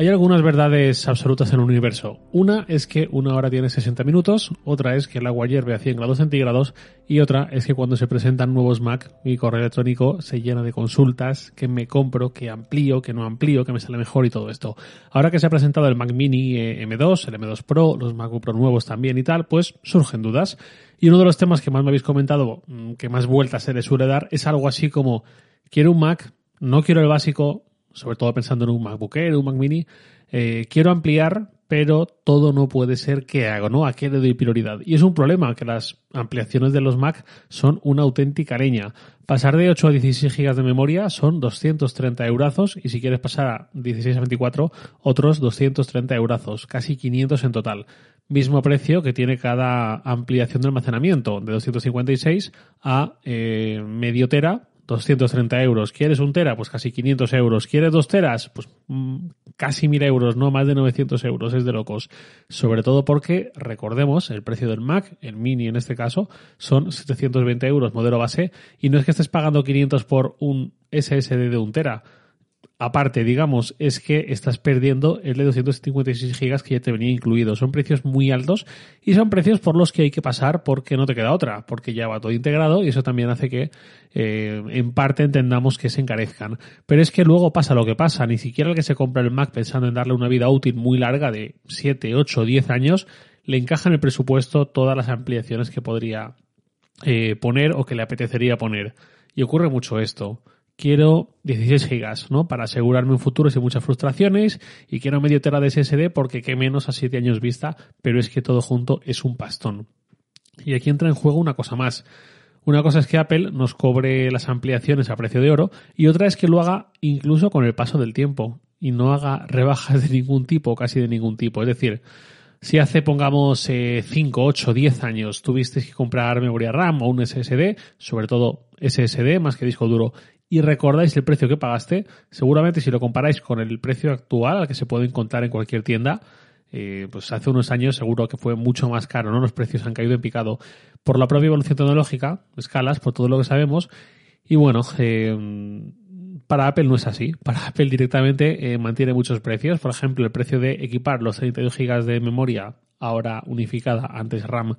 Hay algunas verdades absolutas en el universo. Una es que una hora tiene 60 minutos, otra es que el agua hierve a 100 grados centígrados y otra es que cuando se presentan nuevos Mac, mi correo electrónico se llena de consultas, que me compro, que amplío, que no amplío, que me sale mejor y todo esto. Ahora que se ha presentado el Mac Mini eh, M2, el M2 Pro, los MacBook Pro nuevos también y tal, pues surgen dudas. Y uno de los temas que más me habéis comentado, mm, que más vueltas se le suele dar, es algo así como, quiero un Mac, no quiero el básico, sobre todo pensando en un MacBook Air, un Mac Mini, eh, quiero ampliar, pero todo no puede ser que hago, ¿no? ¿A qué le doy prioridad? Y es un problema que las ampliaciones de los Mac son una auténtica leña. Pasar de 8 a 16 GB de memoria son 230 eurazos y si quieres pasar a 16 a 24, otros 230 eurazos, casi 500 en total. Mismo precio que tiene cada ampliación de almacenamiento, de 256 a eh, medio tera 230 euros. ¿Quieres un tera? Pues casi 500 euros. ¿Quieres dos teras? Pues mm, casi 1000 euros, no más de 900 euros. Es de locos. Sobre todo porque, recordemos, el precio del Mac, el mini en este caso, son 720 euros, modelo base. Y no es que estés pagando 500 por un SSD de un tera aparte, digamos, es que estás perdiendo el de 256 gigas que ya te venía incluido. Son precios muy altos y son precios por los que hay que pasar porque no te queda otra, porque ya va todo integrado y eso también hace que eh, en parte entendamos que se encarezcan. Pero es que luego pasa lo que pasa, ni siquiera el que se compra el Mac pensando en darle una vida útil muy larga de 7, 8, 10 años, le encaja en el presupuesto todas las ampliaciones que podría eh, poner o que le apetecería poner. Y ocurre mucho esto quiero 16 gigas, ¿no? Para asegurarme un futuro sin muchas frustraciones y quiero medio tera de SSD porque qué menos a 7 años vista, pero es que todo junto es un pastón. Y aquí entra en juego una cosa más. Una cosa es que Apple nos cobre las ampliaciones a precio de oro y otra es que lo haga incluso con el paso del tiempo y no haga rebajas de ningún tipo, casi de ningún tipo. Es decir, si hace, pongamos, 5, 8, 10 años tuviste que comprar memoria RAM o un SSD, sobre todo SSD más que disco duro, y recordáis el precio que pagaste, seguramente si lo comparáis con el precio actual al que se puede encontrar en cualquier tienda, eh, pues hace unos años seguro que fue mucho más caro, ¿no? Los precios han caído en picado por la propia evolución tecnológica, escalas, por todo lo que sabemos. Y bueno, eh, para Apple no es así. Para Apple directamente eh, mantiene muchos precios. Por ejemplo, el precio de equipar los 32 GB de memoria, ahora unificada, antes RAM,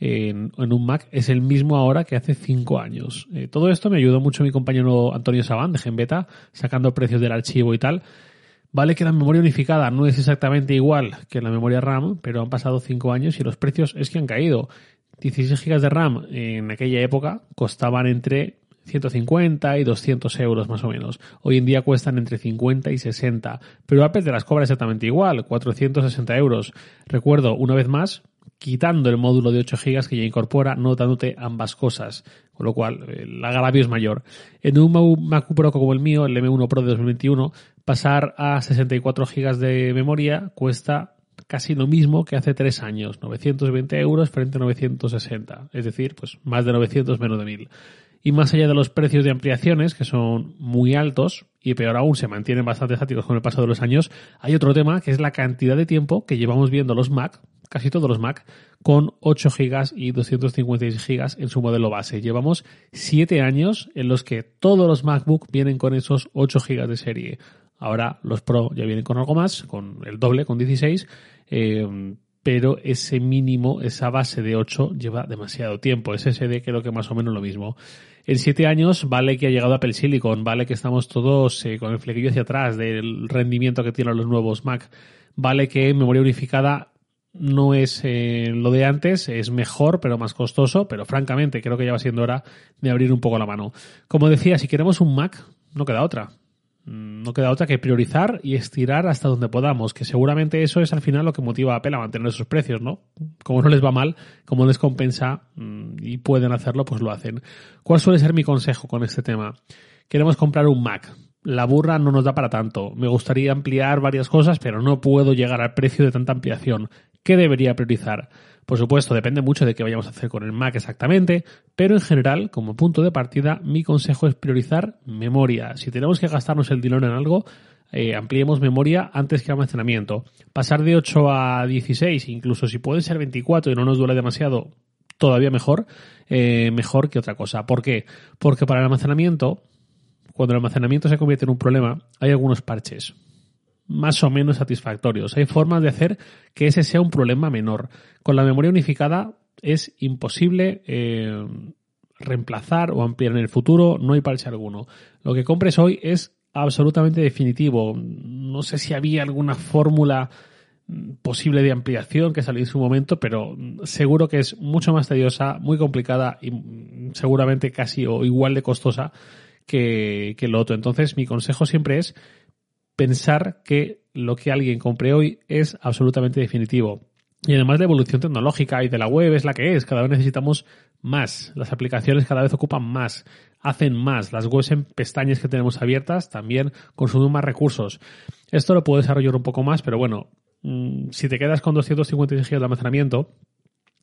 en, un Mac es el mismo ahora que hace cinco años. Eh, todo esto me ayudó mucho mi compañero Antonio Sabán de Genbeta, sacando precios del archivo y tal. Vale que la memoria unificada no es exactamente igual que la memoria RAM, pero han pasado cinco años y los precios es que han caído. 16 GB de RAM en aquella época costaban entre 150 y 200 euros más o menos. Hoy en día cuestan entre 50 y 60, pero Apple te las cobra exactamente igual, 460 euros. Recuerdo, una vez más, quitando el módulo de 8 GB que ya incorpora, no dándote ambas cosas, con lo cual el agravio es mayor. En un Mac Pro como el mío, el M1 Pro de 2021, pasar a 64 GB de memoria cuesta casi lo mismo que hace 3 años, 920 euros frente a 960, es decir, pues más de 900 menos de 1000. Y más allá de los precios de ampliaciones, que son muy altos, y peor aún se mantienen bastante estáticos con el paso de los años, hay otro tema que es la cantidad de tiempo que llevamos viendo los Mac, casi todos los Mac, con 8 GB y 256 GB en su modelo base. Llevamos 7 años en los que todos los MacBook vienen con esos 8 GB de serie. Ahora los Pro ya vienen con algo más, con el doble, con 16, eh, pero ese mínimo, esa base de 8 lleva demasiado tiempo. SSD creo que más o menos lo mismo. En 7 años vale que ha llegado Apple Silicon, vale que estamos todos eh, con el flequillo hacia atrás del rendimiento que tienen los nuevos Mac, vale que memoria unificada no es eh, lo de antes, es mejor pero más costoso, pero francamente creo que ya va siendo hora de abrir un poco la mano. Como decía, si queremos un Mac, no queda otra. Mm, no queda otra que priorizar y estirar hasta donde podamos, que seguramente eso es al final lo que motiva a Apple a mantener esos precios, ¿no? Como no les va mal, como les compensa mm, y pueden hacerlo, pues lo hacen. ¿Cuál suele ser mi consejo con este tema? Queremos comprar un Mac. La burra no nos da para tanto. Me gustaría ampliar varias cosas, pero no puedo llegar al precio de tanta ampliación ¿Qué debería priorizar? Por supuesto, depende mucho de qué vayamos a hacer con el Mac exactamente, pero en general, como punto de partida, mi consejo es priorizar memoria. Si tenemos que gastarnos el dinero en algo, eh, ampliemos memoria antes que almacenamiento. Pasar de 8 a 16, incluso si puede ser 24 y no nos duele demasiado, todavía mejor, eh, mejor que otra cosa. ¿Por qué? Porque para el almacenamiento, cuando el almacenamiento se convierte en un problema, hay algunos parches más o menos satisfactorios. Hay formas de hacer que ese sea un problema menor. Con la memoria unificada es imposible eh, reemplazar o ampliar en el futuro, no hay parche alguno. Lo que compres hoy es absolutamente definitivo. No sé si había alguna fórmula posible de ampliación que salió en su momento, pero seguro que es mucho más tediosa, muy complicada y seguramente casi o igual de costosa que, que lo otro. Entonces, mi consejo siempre es pensar que lo que alguien compre hoy es absolutamente definitivo. Y además la evolución tecnológica y de la web es la que es. Cada vez necesitamos más. Las aplicaciones cada vez ocupan más, hacen más. Las webs en pestañas que tenemos abiertas también consumen más recursos. Esto lo puedo desarrollar un poco más, pero bueno, mm, si te quedas con 256 GB de almacenamiento,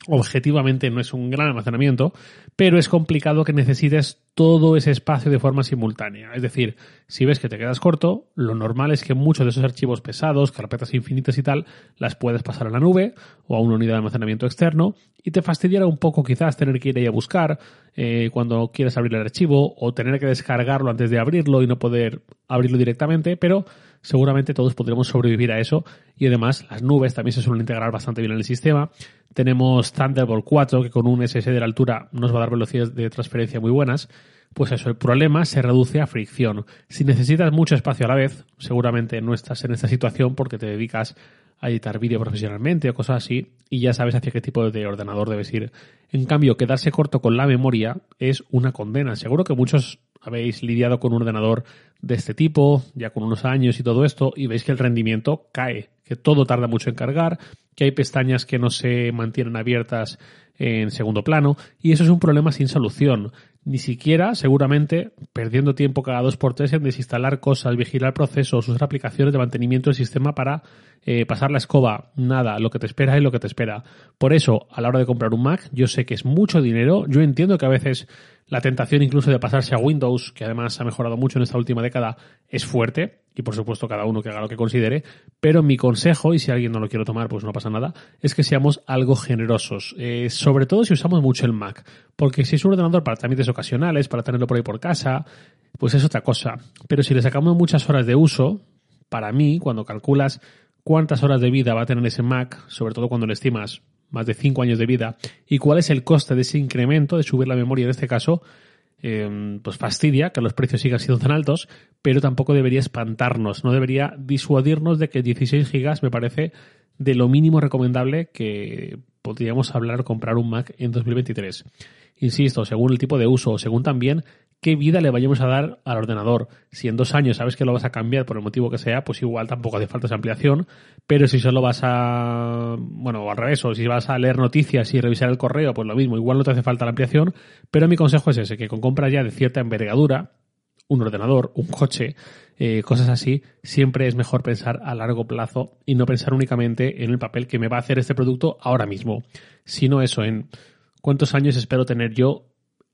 objetivamente no es un gran almacenamiento, pero es complicado que necesites todo ese espacio de forma simultánea. Es decir, si ves que te quedas corto, lo normal es que muchos de esos archivos pesados, carpetas infinitas y tal, las puedes pasar a la nube o a una unidad de almacenamiento externo y te fastidiará un poco quizás tener que ir ahí a buscar eh, cuando quieres abrir el archivo o tener que descargarlo antes de abrirlo y no poder abrirlo directamente, pero seguramente todos podremos sobrevivir a eso y además las nubes también se suelen integrar bastante bien en el sistema. Tenemos Thunderbolt 4 que con un SS de la altura nos va a dar velocidades de transferencia muy buenas. Pues eso, el problema se reduce a fricción. Si necesitas mucho espacio a la vez, seguramente no estás en esta situación porque te dedicas a editar vídeo profesionalmente o cosas así y ya sabes hacia qué tipo de ordenador debes ir. En cambio, quedarse corto con la memoria es una condena. Seguro que muchos habéis lidiado con un ordenador de este tipo, ya con unos años y todo esto, y veis que el rendimiento cae, que todo tarda mucho en cargar, que hay pestañas que no se mantienen abiertas en segundo plano, y eso es un problema sin solución. Ni siquiera, seguramente, perdiendo tiempo cada dos por tres en desinstalar cosas, vigilar procesos, usar aplicaciones de mantenimiento del sistema para eh, pasar la escoba. Nada, lo que te espera es lo que te espera. Por eso, a la hora de comprar un Mac, yo sé que es mucho dinero. Yo entiendo que a veces la tentación incluso de pasarse a Windows, que además ha mejorado mucho en esta última década, es fuerte. Y por supuesto cada uno que haga lo que considere. Pero mi consejo, y si alguien no lo quiere tomar, pues no pasa nada, es que seamos algo generosos. Eh, sobre todo si usamos mucho el Mac. Porque si es un ordenador para trámites ocasionales, para tenerlo por ahí por casa, pues es otra cosa. Pero si le sacamos muchas horas de uso, para mí, cuando calculas cuántas horas de vida va a tener ese Mac, sobre todo cuando le estimas más de 5 años de vida, y cuál es el coste de ese incremento de subir la memoria en este caso, eh, pues fastidia que los precios sigan siendo tan altos, pero tampoco debería espantarnos, no debería disuadirnos de que 16 gigas me parece de lo mínimo recomendable que podríamos hablar comprar un Mac en 2023. Insisto, según el tipo de uso, según también qué vida le vayamos a dar al ordenador. Si en dos años sabes que lo vas a cambiar por el motivo que sea, pues igual tampoco hace falta esa ampliación, pero si solo vas a, bueno, al revés, o si vas a leer noticias y revisar el correo, pues lo mismo, igual no te hace falta la ampliación, pero mi consejo es ese, que con compras ya de cierta envergadura, un ordenador, un coche, eh, cosas así, siempre es mejor pensar a largo plazo y no pensar únicamente en el papel que me va a hacer este producto ahora mismo, sino eso, en cuántos años espero tener yo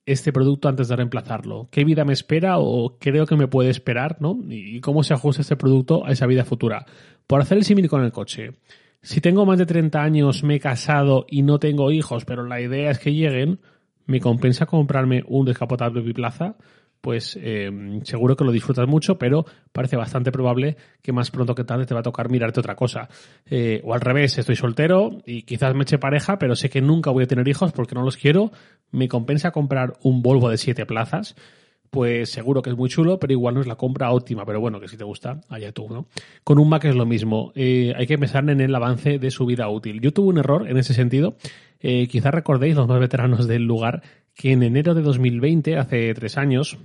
este producto antes de reemplazarlo? ¿Qué vida me espera o creo que me puede esperar? ¿no? ¿Y cómo se ajusta este producto a esa vida futura? Por hacer el símil con el coche. Si tengo más de 30 años, me he casado y no tengo hijos, pero la idea es que lleguen, ¿me compensa comprarme un descapotable biplaza? Pues eh, seguro que lo disfrutas mucho, pero parece bastante probable que más pronto que tarde te va a tocar mirarte otra cosa. Eh, o al revés, estoy soltero y quizás me eche pareja, pero sé que nunca voy a tener hijos porque no los quiero. Me compensa comprar un Volvo de siete plazas. Pues seguro que es muy chulo, pero igual no es la compra óptima. Pero bueno, que si te gusta, allá tú, ¿no? Con un Mac es lo mismo. Eh, hay que pensar en el avance de su vida útil. Yo tuve un error en ese sentido. quizás recordéis, los más veteranos del lugar, que en enero de 2020, hace tres años,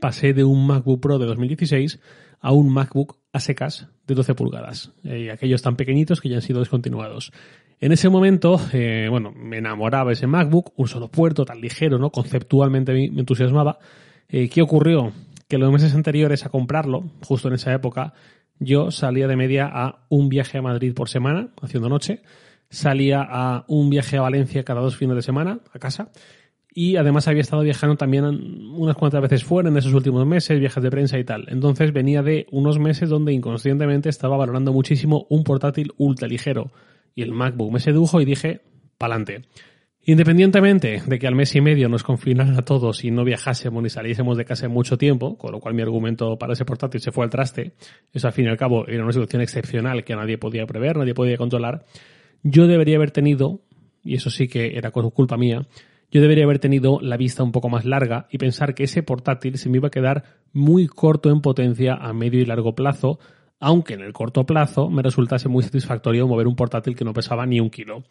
pasé de un MacBook Pro de 2016 a un MacBook a secas de 12 pulgadas, eh, aquellos tan pequeñitos que ya han sido descontinuados. En ese momento, eh, bueno, me enamoraba ese MacBook, un solo puerto tan ligero, ¿no? Conceptualmente me entusiasmaba. Eh, ¿Qué ocurrió? Que los meses anteriores a comprarlo, justo en esa época, yo salía de media a un viaje a Madrid por semana, haciendo noche, salía a un viaje a Valencia cada dos fines de semana a casa y además había estado viajando también unas cuantas veces fuera en esos últimos meses, viajes de prensa y tal. Entonces venía de unos meses donde inconscientemente estaba valorando muchísimo un portátil ultra ligero y el MacBook me sedujo y dije, pa'lante. Independientemente de que al mes y medio nos confinaran a todos y no viajásemos ni saliésemos de casa mucho tiempo, con lo cual mi argumento para ese portátil se fue al traste, eso al fin y al cabo era una situación excepcional que nadie podía prever, nadie podía controlar, yo debería haber tenido, y eso sí que era culpa mía, yo debería haber tenido la vista un poco más larga y pensar que ese portátil se me iba a quedar muy corto en potencia a medio y largo plazo, aunque en el corto plazo me resultase muy satisfactorio mover un portátil que no pesaba ni un kilo.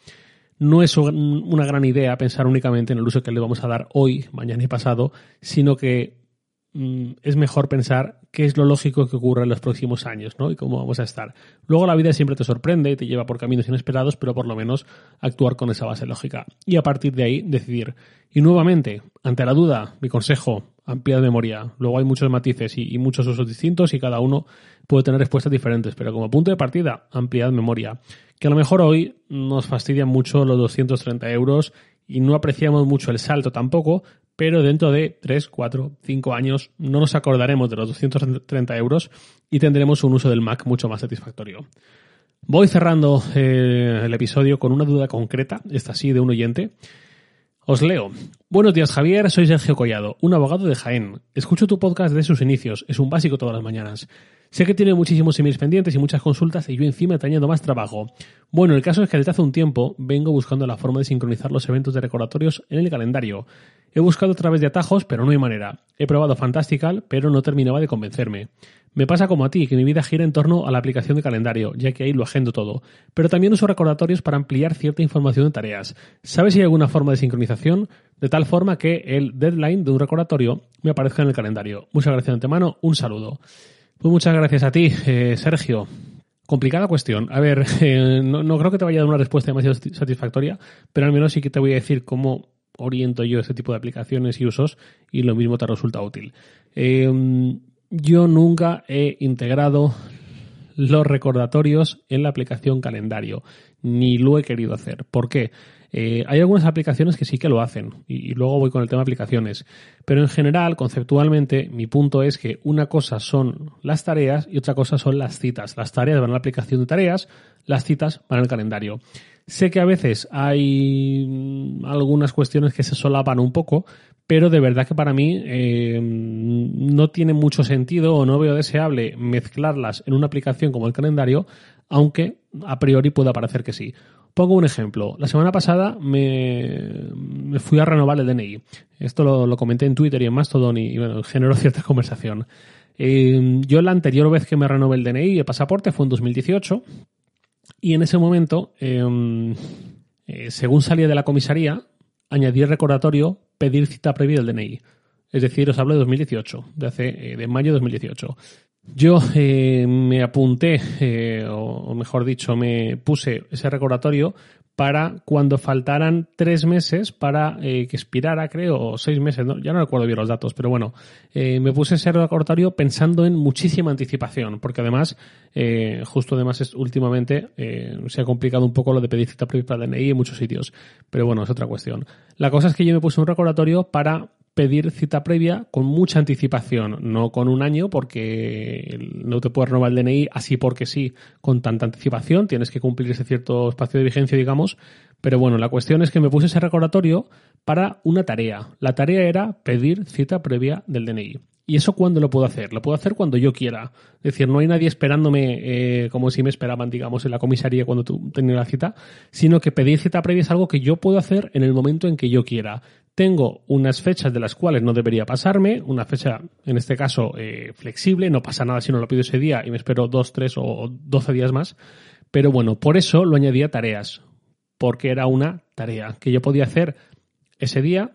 No es una gran idea pensar únicamente en el uso que le vamos a dar hoy, mañana y pasado, sino que Mm, es mejor pensar qué es lo lógico que ocurra en los próximos años, ¿no? Y cómo vamos a estar. Luego la vida siempre te sorprende y te lleva por caminos inesperados, pero por lo menos actuar con esa base lógica. Y a partir de ahí decidir. Y nuevamente, ante la duda, mi consejo, ampliad memoria. Luego hay muchos matices y, y muchos usos distintos y cada uno puede tener respuestas diferentes, pero como punto de partida, ampliad memoria. Que a lo mejor hoy nos fastidian mucho los 230 euros y no apreciamos mucho el salto tampoco, pero dentro de 3, 4, 5 años no nos acordaremos de los 230 euros y tendremos un uso del Mac mucho más satisfactorio. Voy cerrando eh, el episodio con una duda concreta, esta sí, de un oyente. Os leo. Buenos días, Javier. Soy Sergio Collado, un abogado de Jaén. Escucho tu podcast desde sus inicios. Es un básico todas las mañanas. Sé que tiene muchísimos emails pendientes y muchas consultas y yo encima te más trabajo. Bueno, el caso es que desde hace un tiempo vengo buscando la forma de sincronizar los eventos de recordatorios en el calendario. He buscado a través de atajos, pero no hay manera. He probado Fantastical, pero no terminaba de convencerme. Me pasa como a ti, que mi vida gira en torno a la aplicación de calendario, ya que ahí lo agendo todo. Pero también uso recordatorios para ampliar cierta información de tareas. ¿Sabes si hay alguna forma de sincronización? De tal forma que el deadline de un recordatorio me aparezca en el calendario. Muchas gracias de antemano, un saludo. Pues muchas gracias a ti, eh, Sergio. Complicada cuestión. A ver, eh, no, creo que te vaya a dar una respuesta demasiado satisfactoria, pero al menos sí que te voy a decir cómo oriento yo este tipo de aplicaciones y usos y lo mismo te resulta útil. Eh, yo nunca he integrado los recordatorios en la aplicación calendario, ni lo he querido hacer. ¿Por qué? Eh, hay algunas aplicaciones que sí que lo hacen y, luego voy con el tema de aplicaciones. Pero en general, conceptualmente, mi punto es que una cosa son las tareas y otra cosa son las citas. Las tareas van a la aplicación de tareas, las citas van al calendario. Sé que a veces hay mm, algunas cuestiones que se solapan un poco, pero de verdad que para mí eh, no tiene mucho sentido o no veo deseable mezclarlas en una aplicación como el calendario, aunque a priori pueda parecer que sí. Pongo un ejemplo. La semana pasada me, fui a renovar el DNI. Esto lo, comenté en Twitter y en Mastodon y, bueno, generó cierta conversación. Eh, yo la anterior vez que me renové el DNI, el pasaporte, fue en 2018. Y en ese momento, em, eh, según salía de la comisaría, añadí el recordatorio pedir cita previa del DNI. Es decir, os hablo de 2018, de hace eh, de mayo de 2018. Yo eh, me apunté, eh, o, mejor dicho, me puse ese recordatorio para cuando faltaran tres meses para que expirara, creo, o seis meses, ya no recuerdo bien los datos, pero bueno, me puse ese recordatorio pensando en muchísima anticipación, porque además, justo además es, últimamente se ha complicado un poco lo de pedir cita previa para DNI en muchos sitios, pero bueno, es otra cuestión. La cosa es que yo me puse un recordatorio para pedir cita previa con mucha anticipación, no con un año, porque no te puedes renovar el DNI así porque sí, con tanta anticipación, tienes que cumplir ese cierto espacio de vigencia, digamos. Pero bueno, la cuestión es que me puse ese recordatorio para una tarea. La tarea era pedir cita previa del DNI. ¿Y eso cuándo lo puedo hacer? Lo puedo hacer cuando yo quiera. Es decir, no hay nadie esperándome eh, como si me esperaban, digamos, en la comisaría cuando tú tenías la cita, sino que pedir cita previa es algo que yo puedo hacer en el momento en que yo quiera. Tengo unas fechas de las cuales no debería pasarme, una fecha, en este caso, eh, flexible, no pasa nada si no lo pido ese día y me espero dos, tres o doce días más. Pero bueno, por eso lo añadía tareas, porque era una tarea que yo podía hacer ese día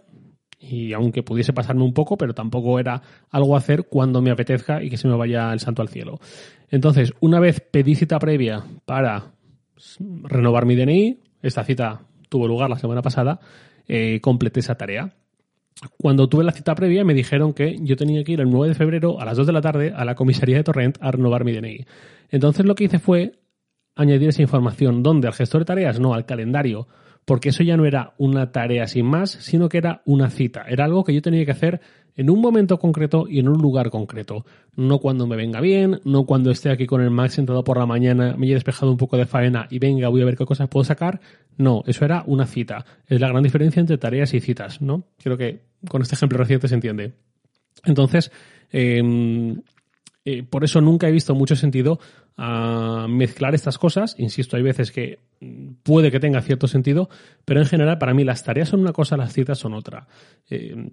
y aunque pudiese pasarme un poco, pero tampoco era algo a hacer cuando me apetezca y que se me vaya el santo al cielo. Entonces, una vez pedí cita previa para renovar mi DNI, esta cita tuvo lugar la semana pasada, eh, completé esa tarea. Cuando tuve la cita previa me dijeron que yo tenía que ir el 9 de febrero a las 2 de la tarde a la comisaría de Torrent a renovar mi DNI. Entonces lo que hice fue añadir esa información. ¿Dónde? ¿Al gestor de tareas? No, al calendario. Porque eso ya no era una tarea sin más, sino que era una cita. Era algo que yo tenía que hacer en un momento concreto y en un lugar concreto. No cuando me venga bien, no cuando esté aquí con el Mac sentado por la mañana, me haya despejado un poco de faena y venga, voy a ver qué cosas puedo sacar. No, eso era una cita. Es la gran diferencia entre tareas y citas, ¿no? Creo que con este ejemplo reciente se entiende. Entonces, em, eh, por eso nunca he visto mucho sentido a mezclar estas cosas. Insisto, hay veces que puede que tenga cierto sentido, pero en general para mí las tareas son una cosa, las citas son otra. Em,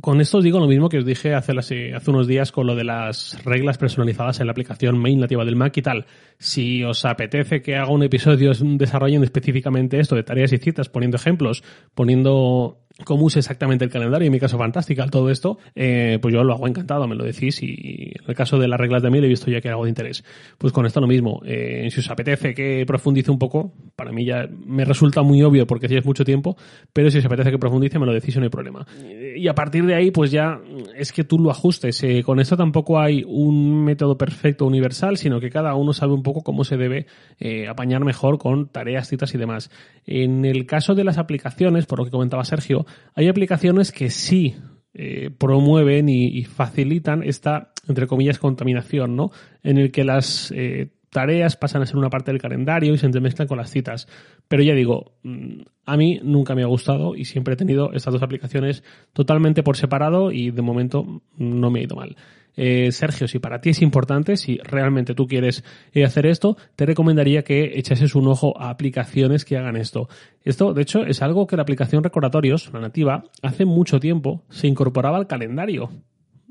con esto os digo lo mismo que os dije hace, hace unos días con lo de las reglas personalizadas en la aplicación main nativa del Mac y tal. Si os apetece que haga un episodio desarrollando específicamente esto de tareas y citas, poniendo ejemplos, poniendo cómo use exactamente el calendario, en mi caso fantástica, todo esto, eh, pues yo lo hago encantado, me lo decís y en el caso de las reglas de mí he visto ya que hago de interés. Pues con esto lo mismo, eh, si os apetece que profundice un poco, para mí ya me resulta muy obvio porque si es mucho tiempo, pero si os apetece que profundice me lo decís y no hay problema. Y a partir de ahí pues ya es que tú lo ajustes, eh, con esto tampoco hay un método perfecto universal, sino que cada uno sabe un poco cómo se debe apañar mejor con tareas, citas y demás. En el caso de las aplicaciones, por lo que comentaba Sergio, hay aplicaciones que sí eh, promueven y, facilitan esta, entre comillas, contaminación, ¿no? En el que las eh, tareas pasan a ser una parte del calendario y se entremezclan con las citas. Pero ya digo, mm, a mí nunca me ha gustado y siempre he tenido estas dos aplicaciones totalmente por separado y de momento no me ha ido mal. Eh, Sergio, si para ti es importante, si realmente tú quieres eh, hacer esto, te recomendaría que echases un ojo a aplicaciones que hagan esto. Esto, de hecho, es algo que la aplicación Recordatorios, la nativa, hace mucho tiempo se incorporaba al calendario.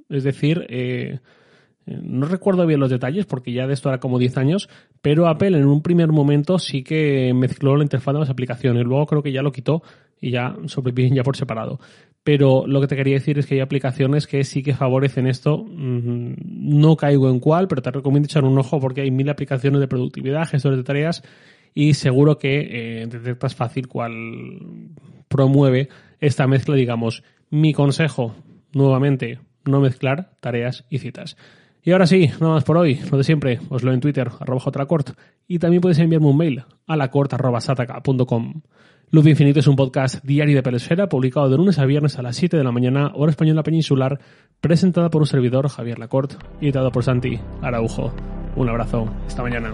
Es decir, eh, no recuerdo bien los detalles porque ya de esto era como 10 años, pero Apple en un primer momento sí que mezcló la interfaz de las aplicaciones. Luego creo que ya lo quitó y ya sobreviven ya por separado. Pero lo que te quería decir es que hay aplicaciones que sí que favorecen esto. Mm, no caigo en cuál, pero te recomiendo echar un ojo porque hay mil aplicaciones de productividad, gestores de tareas y seguro que eh, detectas fácil cuál promueve esta mezcla, digamos. Mi consejo, nuevamente, no mezclar tareas y citas. Y ahora sí, nada más por hoy, lo de siempre, os lo en Twitter, arroba jtracort, y también podéis enviarme un mail a lacort.sataka.com. Luz Infinito es un podcast diario de Pelesfera, publicado de lunes a viernes a las 7 de la mañana, hora española peninsular, presentada por un servidor, Javier Lacort, y editado por Santi Araujo. Un abrazo, esta mañana.